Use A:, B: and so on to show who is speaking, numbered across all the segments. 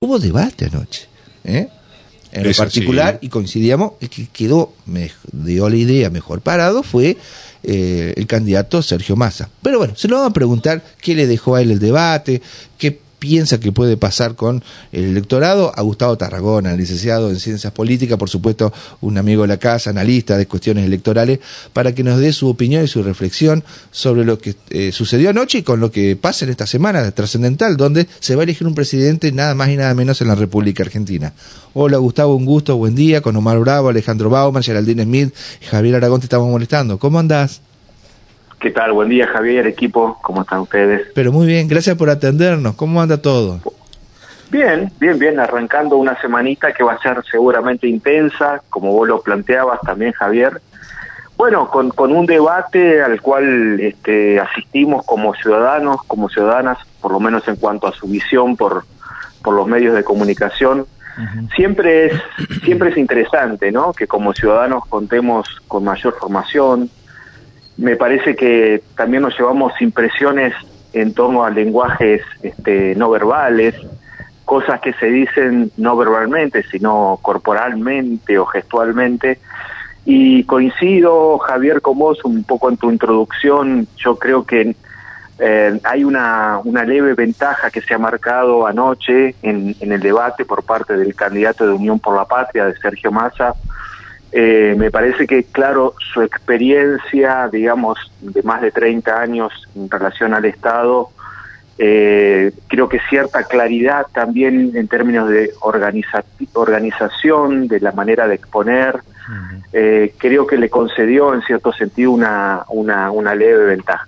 A: Hubo debate anoche, ¿eh? En lo particular, y coincidíamos, el que quedó, me dio la idea mejor parado, fue eh, el candidato Sergio Massa. Pero bueno, se lo vamos a preguntar qué le dejó a él el debate, qué piensa que puede pasar con el electorado a Gustavo Tarragona, licenciado en Ciencias Políticas, por supuesto, un amigo de la casa, analista de cuestiones electorales, para que nos dé su opinión y su reflexión sobre lo que eh, sucedió anoche y con lo que pasa en esta semana trascendental, donde se va a elegir un presidente nada más y nada menos en la República Argentina. Hola Gustavo, un gusto, buen día, con Omar Bravo, Alejandro Bauman, Geraldine Smith, Javier Aragón te estamos molestando. ¿Cómo andás?
B: ¿Qué tal? Buen día, Javier, equipo. ¿Cómo están ustedes?
A: Pero muy bien, gracias por atendernos. ¿Cómo anda todo?
B: Bien, bien, bien. Arrancando una semanita que va a ser seguramente intensa, como vos lo planteabas también, Javier. Bueno, con, con un debate al cual este, asistimos como ciudadanos, como ciudadanas, por lo menos en cuanto a su visión por, por los medios de comunicación. Siempre es siempre es interesante, ¿no? Que como ciudadanos contemos con mayor formación, me parece que también nos llevamos impresiones en torno a lenguajes este, no verbales, cosas que se dicen no verbalmente, sino corporalmente o gestualmente. Y coincido, Javier, con vos un poco en tu introducción. Yo creo que eh, hay una, una leve ventaja que se ha marcado anoche en, en el debate por parte del candidato de Unión por la Patria, de Sergio Massa, eh, me parece que, claro, su experiencia, digamos, de más de 30 años en relación al Estado, eh, creo que cierta claridad también en términos de organización, de la manera de exponer, eh, creo que le concedió en cierto sentido una, una, una leve ventaja.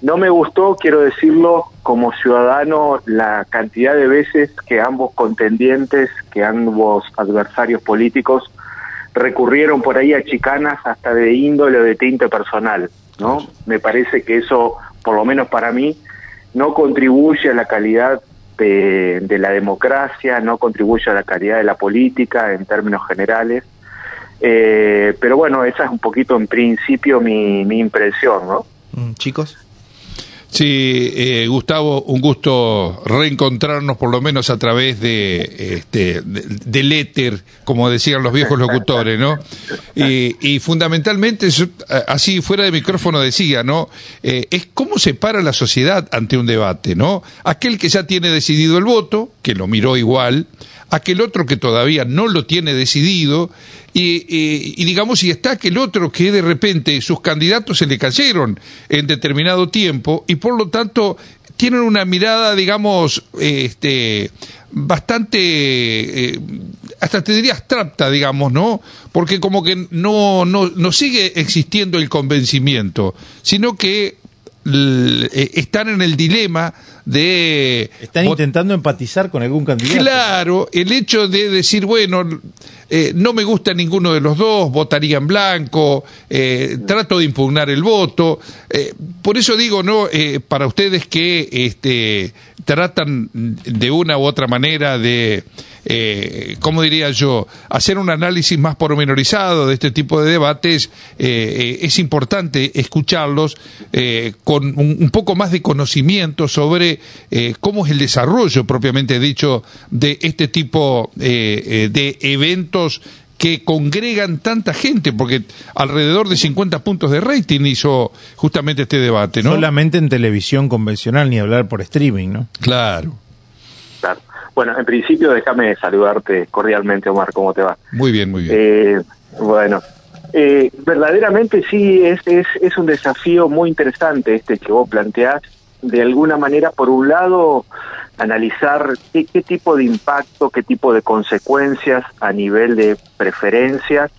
B: No me gustó, quiero decirlo, como ciudadano, la cantidad de veces que ambos contendientes, que ambos adversarios políticos recurrieron por ahí a chicanas hasta de índole o de tinte personal, ¿no? Me parece que eso, por lo menos para mí, no contribuye a la calidad de, la democracia, no contribuye a la calidad de la política en términos generales. Eh, pero bueno, esa es un poquito en principio mi, mi impresión, ¿no?
A: Mm, chicos.
C: Sí, eh, Gustavo, un gusto reencontrarnos por lo menos a través de este del éter, como decían los viejos locutores, ¿no? Y, fundamentalmente, así fuera de micrófono decía, ¿no? Eh, es cómo se para la sociedad ante un debate, ¿no? Aquel que ya tiene decidido el voto, que lo miró igual, aquel otro que todavía no lo tiene decidido, y, digamos, y está aquel otro que de repente sus candidatos se le cayeron en determinado tiempo y por lo tanto tienen una mirada, digamos, este, bastante, eh, hasta te diría abstracta, digamos, ¿no? Porque como que no, no, no sigue existiendo el convencimiento, sino que eh, están en el dilema de...
A: Están intentando empatizar con algún candidato.
C: Claro, el hecho de decir, bueno, eh, no me gusta ninguno de los dos, votaría en blanco, eh, trato de impugnar el voto. por eso digo, ¿no? para ustedes que este, tratan de una u otra manera de eh, ¿cómo diría yo?, hacer un análisis más pormenorizado de este tipo de debates, eh, eh, es importante escucharlos eh, con un, poco más de conocimiento sobre cómo es el desarrollo propiamente dicho de este tipo de eventos que congregan tanta gente, porque alrededor de 50 puntos de rating hizo justamente este debate, ¿no?
A: Solamente en televisión convencional, ni hablar por streaming, ¿no?
C: Claro.
B: Bueno, en principio déjame saludarte cordialmente, Omar, ¿cómo te va?
C: Muy bien, muy bien.
B: Eh, bueno, eh, verdaderamente sí, es, es, es un desafío muy interesante este que vos planteás. De alguna manera, por un lado, analizar qué, tipo de impacto, qué tipo de consecuencias a nivel de preferencias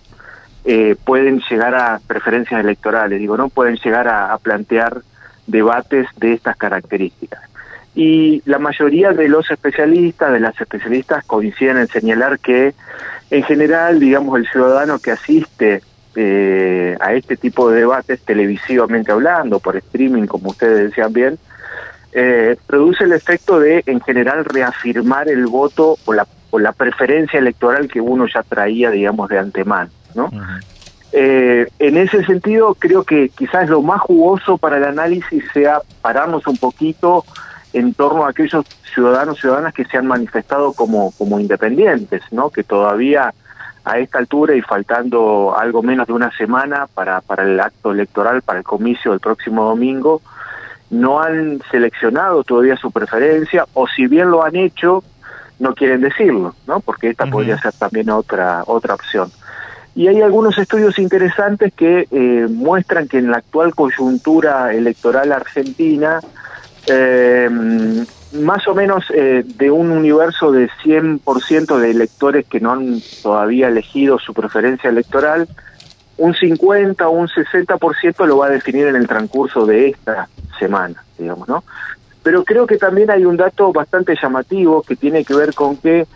B: eh, pueden llegar a preferencias electorales, digo, no pueden llegar a plantear debates de estas características. Y la mayoría de los especialistas, de las especialistas, coinciden en señalar que en general, digamos, el ciudadano que asiste eh, a este tipo de debates televisivamente hablando, por streaming, como ustedes decían bien, eh, produce el efecto de, en general, reafirmar el voto o la, o la preferencia electoral que uno ya traía, digamos, de antemano, ¿no? Eh, en ese sentido, creo que quizás lo más jugoso para el análisis sea pararnos un poquito en torno a aquellos ciudadanos y ciudadanas que se han manifestado como, como independientes, ¿no? Que todavía a esta altura y faltando algo menos de una semana para, para el acto electoral, para el comicio del próximo domingo, no han seleccionado todavía su preferencia o si bien lo han hecho, no quieren decirlo, ¿no? Porque esta podría ser también otra otra opción. Y hay algunos estudios interesantes que eh, muestran que en la actual coyuntura electoral argentina, eh, más o menos eh, de un universo de 100% de electores que no han todavía elegido su preferencia electoral, un 50 o un 60% lo va a definir en el transcurso de esta semana, digamos, ¿no? Pero creo que también hay un dato bastante llamativo que tiene que ver con que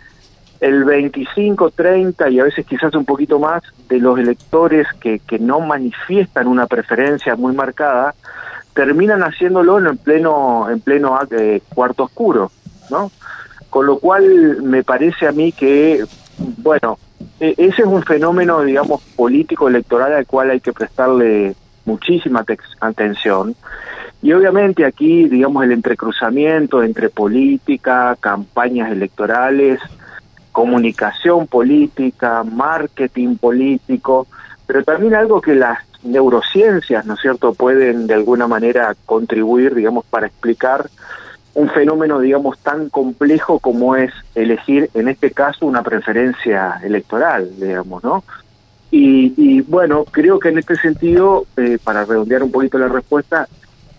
B: el 25, 30 y a veces quizás un poquito más de los electores que, que no manifiestan una preferencia muy marcada terminan haciéndolo en pleno en pleno eh, cuarto oscuro, ¿no? Con lo cual me parece a mí que bueno, ese es un fenómeno digamos político electoral al cual hay que prestarle muchísima atención. Y obviamente aquí, digamos, el entrecruzamiento entre política, campañas electorales, comunicación política, marketing político, pero también algo que las neurociencias, ¿no es cierto?, pueden de alguna manera contribuir, digamos, para explicar un fenómeno, digamos, tan complejo como es elegir, en este caso, una preferencia electoral, digamos, ¿no? Y, bueno, creo que en este sentido, eh, para redondear un poquito la respuesta,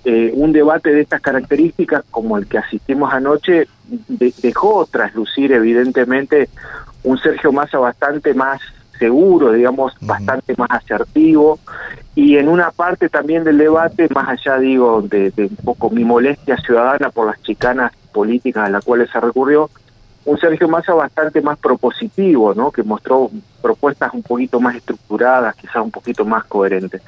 B: eh, un debate de estas características, como el que asistimos anoche, dejó traslucir evidentemente un Sergio Massa bastante más seguro, digamos, bastante más asertivo, y en una parte también del debate, más allá, digo, de, de, un poco mi molestia ciudadana por las chicanas políticas a las cuales se recurrió, un Sergio Massa bastante más propositivo, ¿no? Que mostró propuestas un poquito más estructuradas, quizás un poquito más coherentes.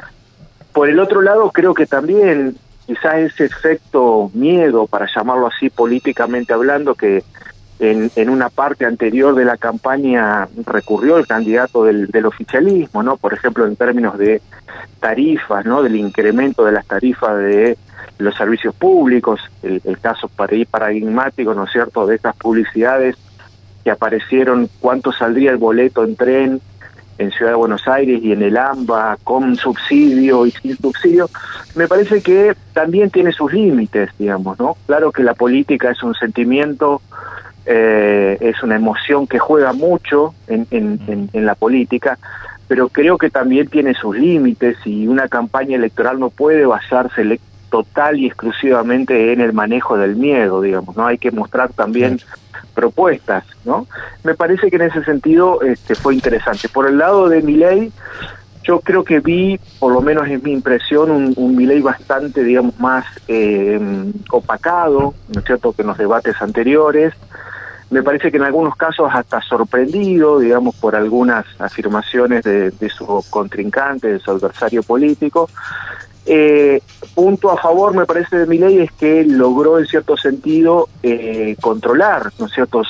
B: Por el otro lado, creo que también quizás ese efecto miedo, para llamarlo así políticamente hablando, que en, en una parte anterior de la campaña recurrió el candidato del, oficialismo, ¿no? Por ejemplo, en términos de tarifas, ¿no? Del incremento de las tarifas de los servicios públicos, el, el caso paradigmático, ¿no cierto?, de estas publicidades que aparecieron, cuánto saldría el boleto en tren en Ciudad de Buenos Aires y en el AMBA, con subsidio y sin subsidio, me parece que también tiene sus límites, digamos, ¿no? Claro que la política es un sentimiento, eh, es una emoción que juega mucho en, en, en la política, pero creo que también tiene sus límites y una campaña electoral no puede basarse total y exclusivamente en el manejo del miedo, digamos, ¿no? Hay que mostrar también propuestas, ¿no? Me parece que en ese sentido este, fue interesante. Por el lado de mi ley, yo creo que vi, por lo menos es mi impresión, un, un ley bastante, digamos, más eh, opacado, ¿no es cierto?, que en los debates anteriores. Me parece que en algunos casos hasta sorprendido, digamos, por algunas afirmaciones de, de su contrincante, de su adversario político. Eh, punto a favor, me parece, de mi ley es que logró en cierto sentido eh, controlar ciertos,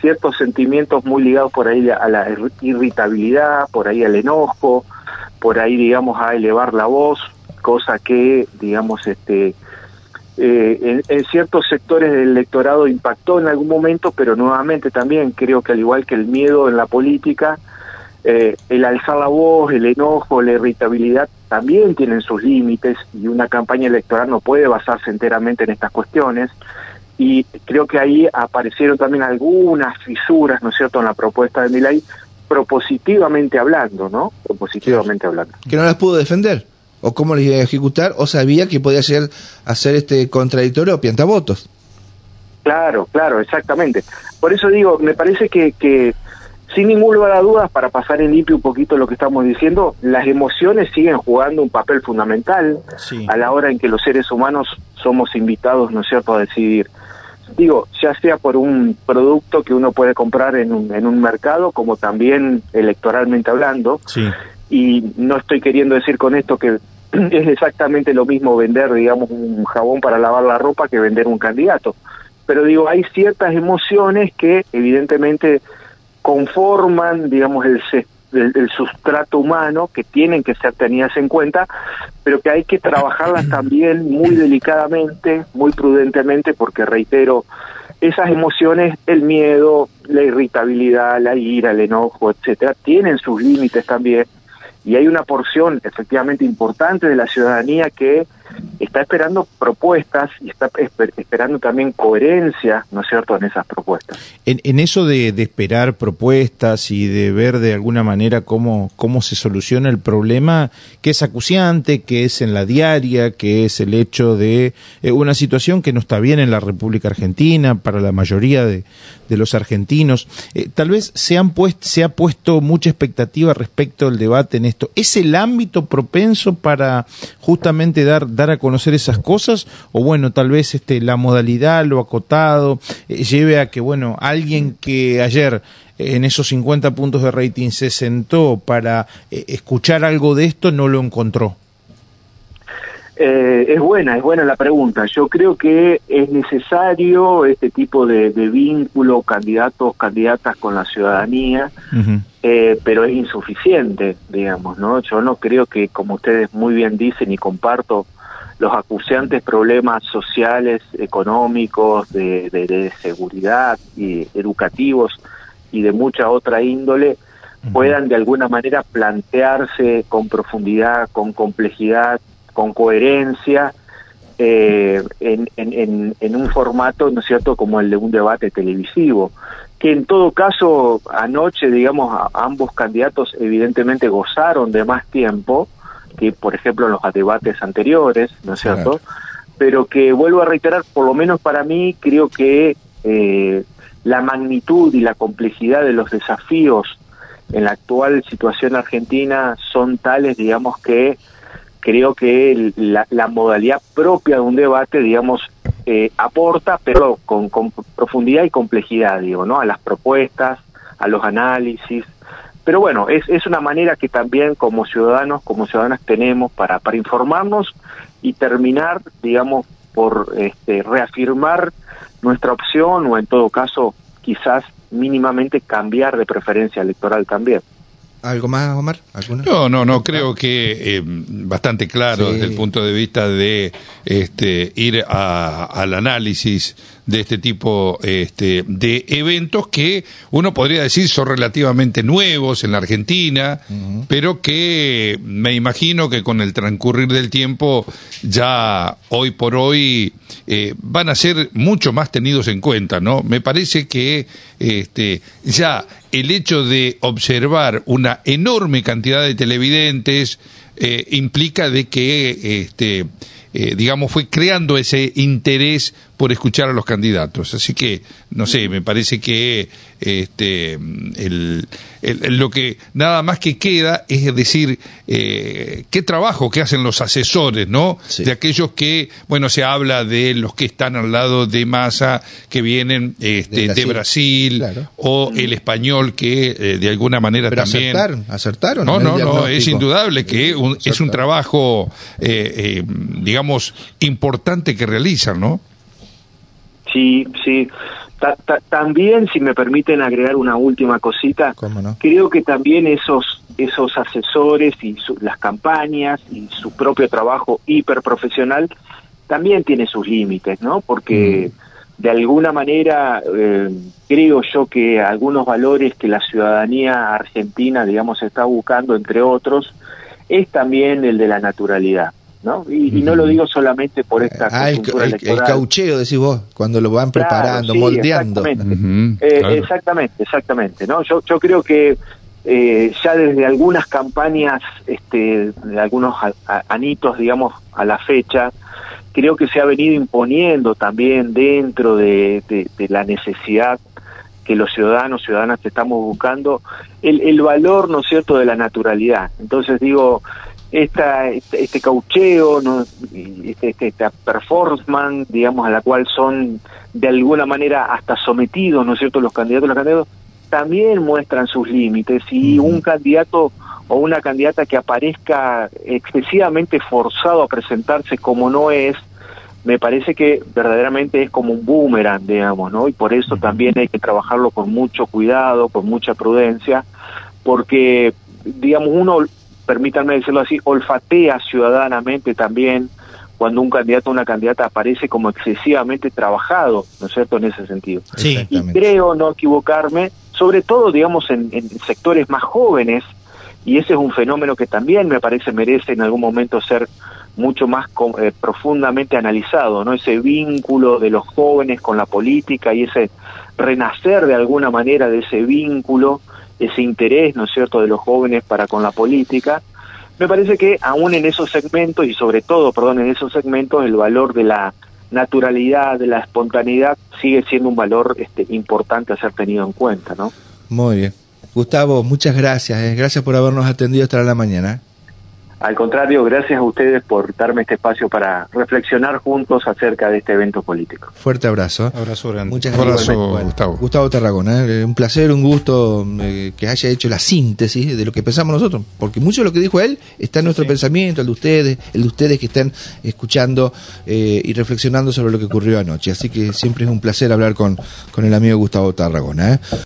B: ciertos sentimientos muy ligados por ahí a la irritabilidad, por ahí al enojo, por ahí, digamos, a elevar la voz, cosa que, digamos, este eh, en, en, ciertos sectores del electorado impactó en algún momento, pero nuevamente también creo que al igual que el miedo en la política, eh, el alzar la voz, el enojo, la irritabilidad también tienen sus límites y una campaña electoral no puede basarse enteramente en estas cuestiones. Y creo que ahí aparecieron también algunas fisuras, ¿no es cierto?, en la propuesta de Milay, propositivamente hablando, ¿no? Propositivamente hablando.
A: Que no las pudo defender, o cómo las iba a ejecutar, o sabía que podía ser, hacer este contradictorio o piantavotos.
B: Claro, claro, exactamente. Por eso digo, me parece que, que sin ningún lugar a dudas, para pasar en limpio un poquito lo que estamos diciendo, las emociones siguen jugando un papel fundamental sí. a la hora en que los seres humanos somos invitados, ¿no es cierto?, a decidir. Digo, ya sea por un producto que uno puede comprar en un, en un mercado, como también electoralmente hablando.
C: Sí.
B: Y no estoy queriendo decir con esto que es exactamente lo mismo vender, digamos, un jabón para lavar la ropa que vender un candidato. Pero digo, hay ciertas emociones que evidentemente conforman, digamos, el del, sustrato humano que tienen que ser tenidas en cuenta, pero que hay que trabajarlas también muy delicadamente, muy prudentemente, porque reitero, esas emociones, el miedo, la irritabilidad, la ira, el enojo, etcétera, tienen sus límites también y hay una porción efectivamente importante de la ciudadanía que está esperando propuestas y está esperando también coherencia, ¿no es cierto?, en esas propuestas.
D: En, eso de, esperar propuestas y de ver de alguna manera cómo, cómo se soluciona el problema, que es acuciante, que es en la diaria, que es el hecho de eh, una situación que no está bien en la República Argentina para la mayoría de, los argentinos. Eh, tal vez se, han se ha puesto mucha expectativa respecto al debate en esto. ¿Es el ámbito propenso para justamente dar dar a conocer esas cosas o bueno, tal vez este la modalidad, lo acotado eh, lleve a que bueno, alguien que ayer eh, en esos 50 puntos de rating se sentó para eh, escuchar algo de esto no lo encontró.
B: es buena, es buena la pregunta. Yo creo que es necesario este tipo de, vínculo, candidatos, candidatas con la ciudadanía, pero es insuficiente, digamos, ¿no? Yo no creo que, como ustedes muy bien dicen y comparto, los acuciantes problemas sociales, económicos, de, seguridad y educativos y de mucha otra índole puedan de alguna manera plantearse con profundidad, con complejidad, con coherencia eh, en, en, en, un formato, ¿no es cierto?, como el de un debate televisivo, que en todo caso anoche, digamos, ambos candidatos evidentemente gozaron de más tiempo, que, por ejemplo, en los debates anteriores, ¿no es cierto? Pero que, vuelvo a reiterar, por lo menos para mí, creo que eh, la magnitud y la complejidad de los desafíos en la actual situación argentina son tales, digamos, que creo que la, modalidad propia de un debate, digamos, eh, aporta, pero con, con, profundidad y complejidad, digo, ¿no? A las propuestas, a los análisis, pero bueno, es, es una manera que también como ciudadanos, como ciudadanas tenemos para, para informarnos y terminar, digamos, por este, reafirmar nuestra opción o en todo caso quizás mínimamente cambiar de preferencia electoral también.
A: ¿Algo más, Omar?
C: No, no, no, creo que eh, bastante claro desde el punto de vista de este, ir al análisis de este tipo este, de eventos que uno podría decir son relativamente nuevos en la Argentina, pero que me imagino que con el transcurrir del tiempo ya hoy por hoy eh, van a ser mucho más tenidos en cuenta, ¿no? Me parece que este, ya el hecho de observar una enorme cantidad de televidentes eh, implica de que este, eh, digamos, fue creando ese interés por escuchar a los candidatos. Así que, no sé, me parece que este, el, lo que nada más que queda es decir, eh, qué trabajo que hacen los asesores, ¿no? De aquellos que, bueno, se habla de los que están al lado de Massa, que vienen este, de Brasil, o el español que eh, de alguna manera también...
A: Acertaron, acertaron.
C: No, no, no, es indudable que es un trabajo, eh, digamos, importante que realizan, ¿no?
B: Sí, sí. también, si me permiten agregar una última cosita, creo que también esos esos asesores y las campañas y su propio trabajo hiperprofesional también tiene sus límites, ¿no? Porque mm. de alguna manera eh, creo yo que algunos valores que la ciudadanía argentina, digamos, está buscando, entre otros, es también el de la naturalidad. ¿No? Y, no lo digo solamente por esta
A: ah, el, caucheo, decís vos, cuando lo van preparando, moldeando.
B: Exactamente. Eh, exactamente, exactamente, ¿no? Yo, yo creo que eh, ya desde algunas campañas, este, de algunos anitos, digamos, a la fecha, creo que se ha venido imponiendo también dentro de, de, la necesidad que los ciudadanos, ciudadanas estamos buscando, el, el valor, ¿no es cierto?, de la naturalidad. Entonces digo, esta, este, este caucheo, ¿no? este, este, esta performance, digamos, a la cual son de alguna manera hasta sometidos, ¿no es cierto?, los candidatos, los candidatos, también muestran sus límites y un candidato o una candidata que aparezca excesivamente forzado a presentarse como no es, me parece que verdaderamente es como un boomerang, digamos, ¿no? Y por eso también hay que trabajarlo con mucho cuidado, con mucha prudencia, porque digamos, uno, permítanme decirlo así, olfatea ciudadanamente también cuando un candidato o una candidata aparece como excesivamente trabajado, ¿no es cierto?, en ese sentido.
D: Sí.
B: Y creo no equivocarme, sobre todo, digamos, en, en sectores más jóvenes, y ese es un fenómeno que también me parece merece en algún momento ser mucho más eh, profundamente analizado, ¿no? Ese vínculo de los jóvenes con la política y ese renacer de alguna manera de ese vínculo, ese interés, ¿no es cierto?, de los jóvenes para con la política. Me parece que aún en esos segmentos y sobre todo, perdón, en esos segmentos el valor de la naturalidad, de la espontaneidad sigue siendo un valor este, importante a ser tenido en cuenta, ¿no?
A: Muy bien. Gustavo, muchas gracias. Eh. Gracias por habernos atendido hasta la mañana.
B: Al contrario, gracias a ustedes por darme este espacio para reflexionar juntos acerca de este evento político.
A: Fuerte abrazo.
D: Abrazo grande.
A: Muchas gracias.
C: Abrazo, Gustavo.
A: Gustavo Tarragona, eh, un placer, un gusto eh, que haya hecho la síntesis de lo que pensamos nosotros, porque mucho de lo que dijo él está en nuestro pensamiento, el de ustedes, el de ustedes que están escuchando eh, y reflexionando sobre lo que ocurrió anoche. Así que siempre es un placer hablar con, con el amigo Gustavo Tarragona.